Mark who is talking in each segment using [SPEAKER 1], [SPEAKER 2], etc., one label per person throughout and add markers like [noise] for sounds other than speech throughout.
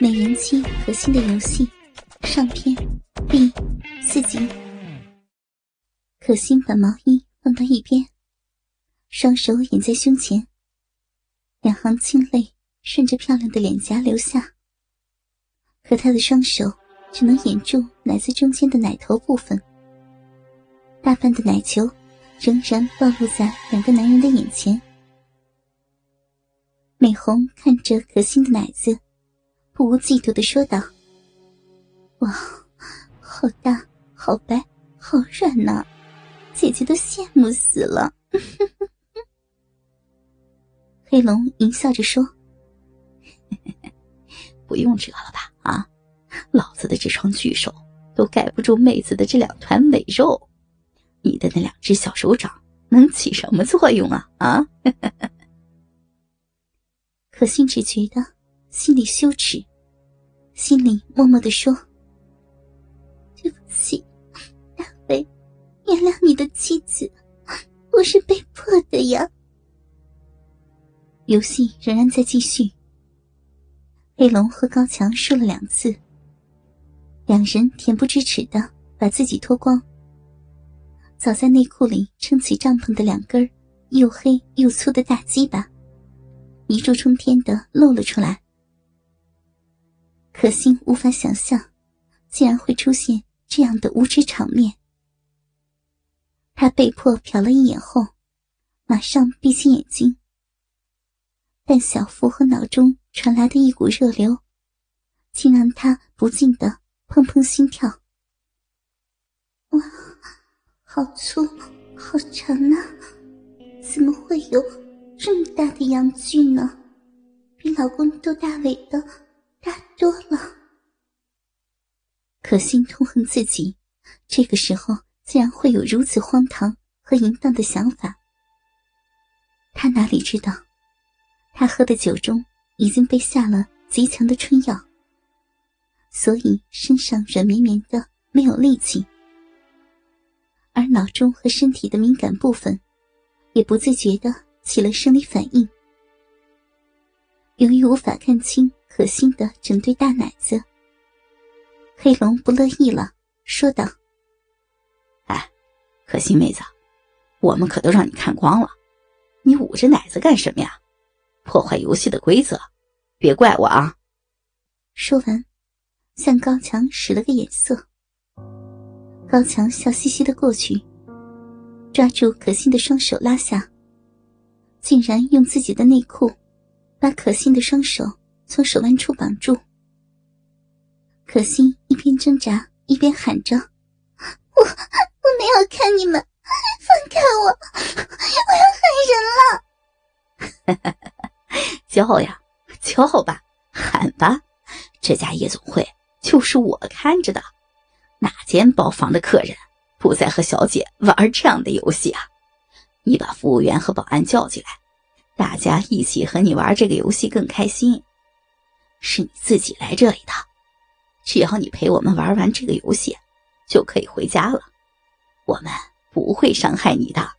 [SPEAKER 1] 美人妻可心的游戏上篇第四集。可心把毛衣放到一边，双手掩在胸前，两行清泪顺着漂亮的脸颊流下。可她的双手只能掩住奶子中间的奶头部分，大半的奶球仍然暴露在两个男人的眼前。美红看着可心的奶子。不无嫉妒的说道：“哇，好大，好白，好软呐，姐姐都羡慕死了。[laughs] ”黑龙淫笑着说：“
[SPEAKER 2] 不用折了吧？啊，老子的这双巨手都盖不住妹子的这两团美肉，你的那两只小手掌能起什么作用啊？啊！” [laughs]
[SPEAKER 1] 可心只觉得。心里羞耻，心里默默的说：“对不起，大飞，原谅你的妻子，我是被迫的呀。”游戏仍然在继续。黑龙和高强输了两次，两人恬不知耻的把自己脱光，早在内裤里撑起帐篷的两根又黑又粗的大鸡巴，一柱冲天的露了出来。可心无法想象，竟然会出现这样的无耻场面。他被迫瞟了一眼后，马上闭起眼睛。但小腹和脑中传来的一股热流，竟让他不禁的砰砰心跳。哇，好粗，好长啊！怎么会有这么大的阳具呢？比老公都大伟的。大多了，可心痛恨自己，这个时候竟然会有如此荒唐和淫荡的想法。他哪里知道，他喝的酒中已经被下了极强的春药，所以身上软绵绵的，没有力气，而脑中和身体的敏感部分，也不自觉的起了生理反应。由于无法看清。可心的整对大奶子，黑龙不乐意了，说道：“
[SPEAKER 2] 哎，可心妹子，我们可都让你看光了，你捂着奶子干什么呀？破坏游戏的规则，别怪我啊！”
[SPEAKER 1] 说完，向高强使了个眼色。高强笑嘻嘻的过去，抓住可心的双手拉下，竟然用自己的内裤把可心的双手。从手腕处绑住，可心一边挣扎一边喊着：“我我没有看你们，放开我，我
[SPEAKER 2] 要害人了！[laughs] ”叫呀，叫吧，喊吧，这家夜总会就是我看着的，哪间包房的客人不再和小姐玩这样的游戏啊？你把服务员和保安叫进来，大家一起和你玩这个游戏更开心。是你自己来这里的，只要你陪我们玩完这个游戏，就可以回家了。我们不会伤害你的。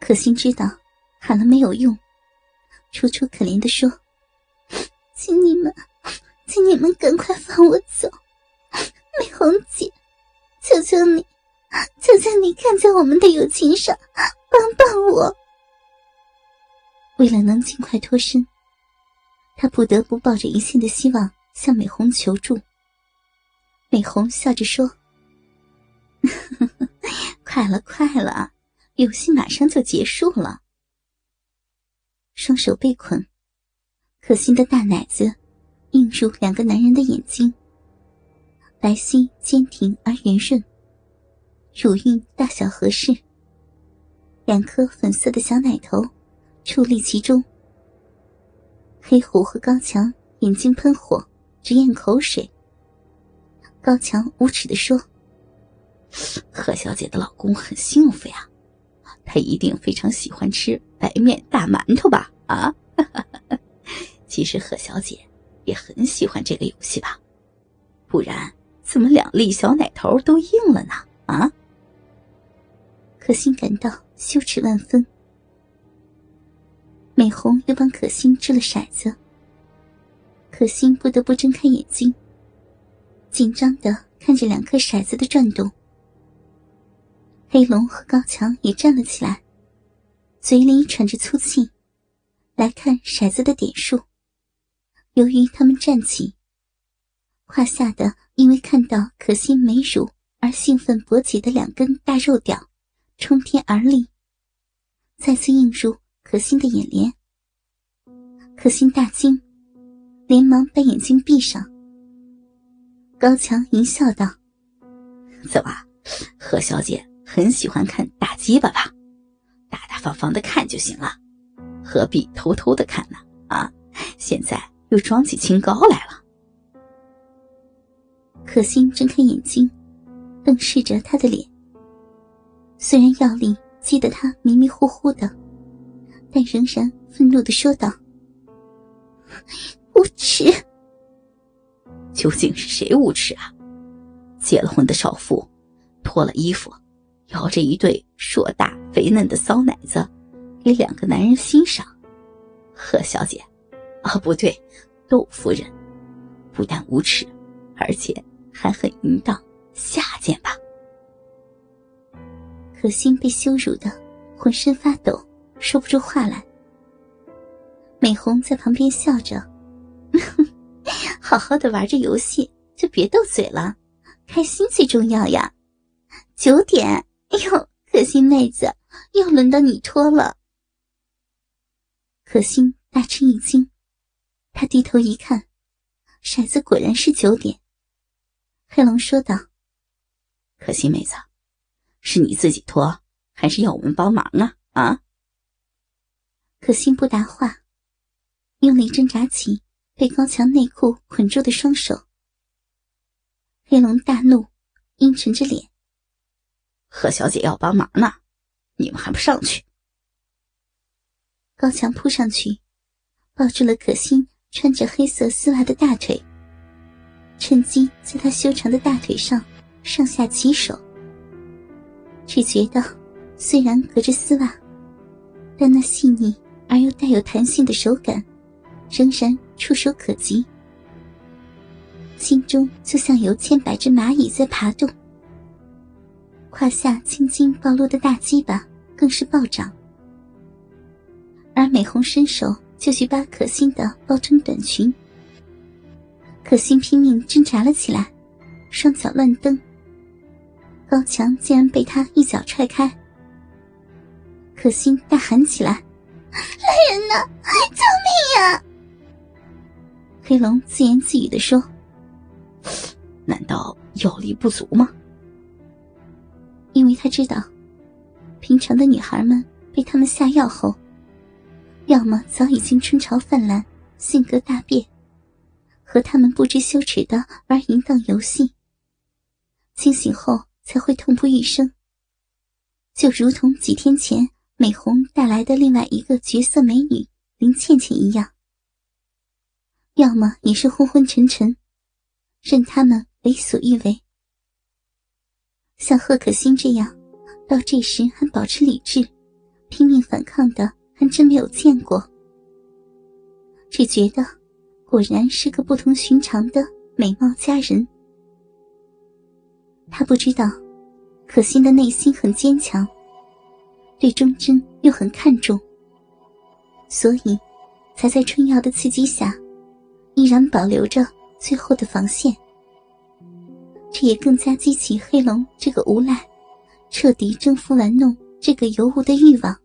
[SPEAKER 1] 可心知道喊了没有用，楚楚可怜的说：“ [laughs] 请你们，请你们赶快放我走，美红姐，求求你，求求你看在我们的友情上，帮帮我。”为了能尽快脱身。他不得不抱着一线的希望向美红求助。美红笑着说：“ [laughs] 快了，快了，游戏马上就结束了。”双手被捆，可心的大奶子映入两个男人的眼睛，白皙坚挺而圆润，乳晕大小合适，两颗粉色的小奶头矗立其中。黑虎和高强眼睛喷火，直咽口水。高强无耻的说：“
[SPEAKER 2] 贺小姐的老公很幸福呀，他一定非常喜欢吃白面大馒头吧？啊，[laughs] 其实贺小姐也很喜欢这个游戏吧？不然怎么两粒小奶头都硬了呢？啊？”
[SPEAKER 1] 可心感到羞耻万分。美红又帮可心掷了骰子，可心不得不睁开眼睛，紧张的看着两颗骰子的转动。黑龙和高强也站了起来，嘴里喘着粗气，来看骰子的点数。由于他们站起，胯下的因为看到可心美乳而兴奋勃起的两根大肉屌，冲天而立，再次映入可心的眼帘。可心大惊。连忙把眼睛闭上。高强淫笑道：“
[SPEAKER 2] 怎么，何小姐很喜欢看大鸡巴吧？大大方方的看就行了，何必偷偷的看呢？啊，现在又装起清高来了。”
[SPEAKER 1] 可心睁开眼睛，瞪视着他的脸。虽然药力激得他迷迷糊糊的，但仍然愤怒的说道。无耻！
[SPEAKER 2] 究竟是谁无耻啊？结了婚的少妇，脱了衣服，摇着一对硕大肥嫩的骚奶子，给两个男人欣赏。贺小姐，啊，不对，窦夫人，不但无耻，而且还很淫荡下贱吧？
[SPEAKER 1] 可心被羞辱的浑身发抖，说不出话来。美红在旁边笑着。[laughs] 好好的玩着游戏，就别斗嘴了，开心最重要呀。九点，哎呦，可心妹子，又轮到你脱了。可心大吃一惊，她低头一看，骰子果然是九点。黑龙说道：“
[SPEAKER 2] 可心妹子，是你自己脱，还是要我们帮忙啊？”啊？
[SPEAKER 1] 可心不答话，用力挣扎起。被高强内裤捆住的双手，黑龙大怒，阴沉着脸。
[SPEAKER 2] 何小姐要帮忙呢，你们还不上去？
[SPEAKER 1] 高强扑上去，抱住了可心穿着黑色丝袜的大腿，趁机在她修长的大腿上上下其手。只觉得，虽然隔着丝袜，但那细腻而又带有弹性的手感。仍然触手可及，心中就像有千百只蚂蚁在爬动。胯下青筋暴露的大鸡巴更是暴涨，而美红伸手就去扒可心的包臀短裙，可心拼命挣扎了起来，双脚乱蹬。高强竟然被他一脚踹开，可心大喊起：“来来人呐，救命呀！”黑龙自言自语的说：“
[SPEAKER 2] 难道药力不足吗？”
[SPEAKER 1] 因为他知道，平常的女孩们被他们下药后，要么早已经春潮泛滥，性格大变，和他们不知羞耻的玩淫荡游戏，清醒后才会痛不欲生。就如同几天前美红带来的另外一个绝色美女林倩倩一样。要么也是昏昏沉沉，任他们为所欲为。像贺可欣这样，到这时还保持理智、拼命反抗的，还真没有见过。只觉得，果然是个不同寻常的美貌佳人。他不知道，可心的内心很坚强，对忠贞又很看重，所以，才在春瑶的刺激下。依然保留着最后的防线，这也更加激起黑龙这个无赖，彻底征服玩弄这个尤物的欲望。